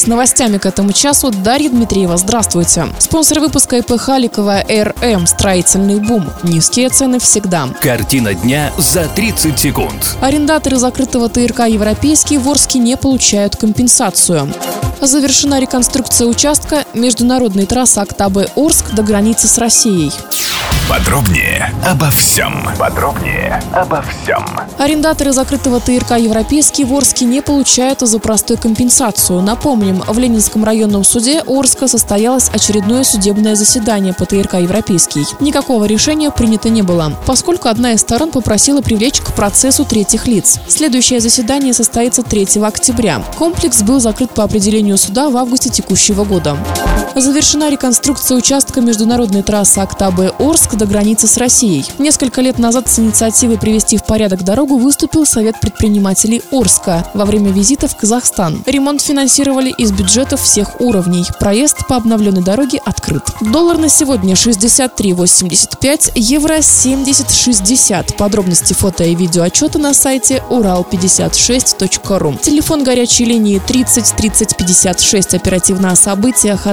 С новостями к этому часу Дарья Дмитриева. Здравствуйте. Спонсор выпуска ИП Халикова РМ «Строительный бум». Низкие цены всегда. Картина дня за 30 секунд. Арендаторы закрытого ТРК «Европейский» в Орске не получают компенсацию. Завершена реконструкция участка международной трассы Актабе-Орск до границы с Россией. Подробнее обо всем. Подробнее обо всем. Арендаторы закрытого ТРК «Европейский» в Орске не получают за простой компенсацию. Напомним, в Ленинском районном суде Орска состоялось очередное судебное заседание по ТРК «Европейский». Никакого решения принято не было, поскольку одна из сторон попросила привлечь к процессу третьих лиц. Следующее заседание состоится 3 октября. Комплекс был закрыт по определению суда в августе текущего года. Завершена реконструкция участка международной трассы Актабе-Орск до границы с Россией. Несколько лет назад с инициативой привести в порядок дорогу выступил Совет предпринимателей Орска во время визита в Казахстан. Ремонт финансировали из бюджетов всех уровней. Проезд по обновленной дороге открыт. Доллар на сегодня 63,85, евро 70,60. Подробности фото и видео отчета на сайте урал56.ру. Телефон горячей линии 30 30 56 оперативно о событиях, а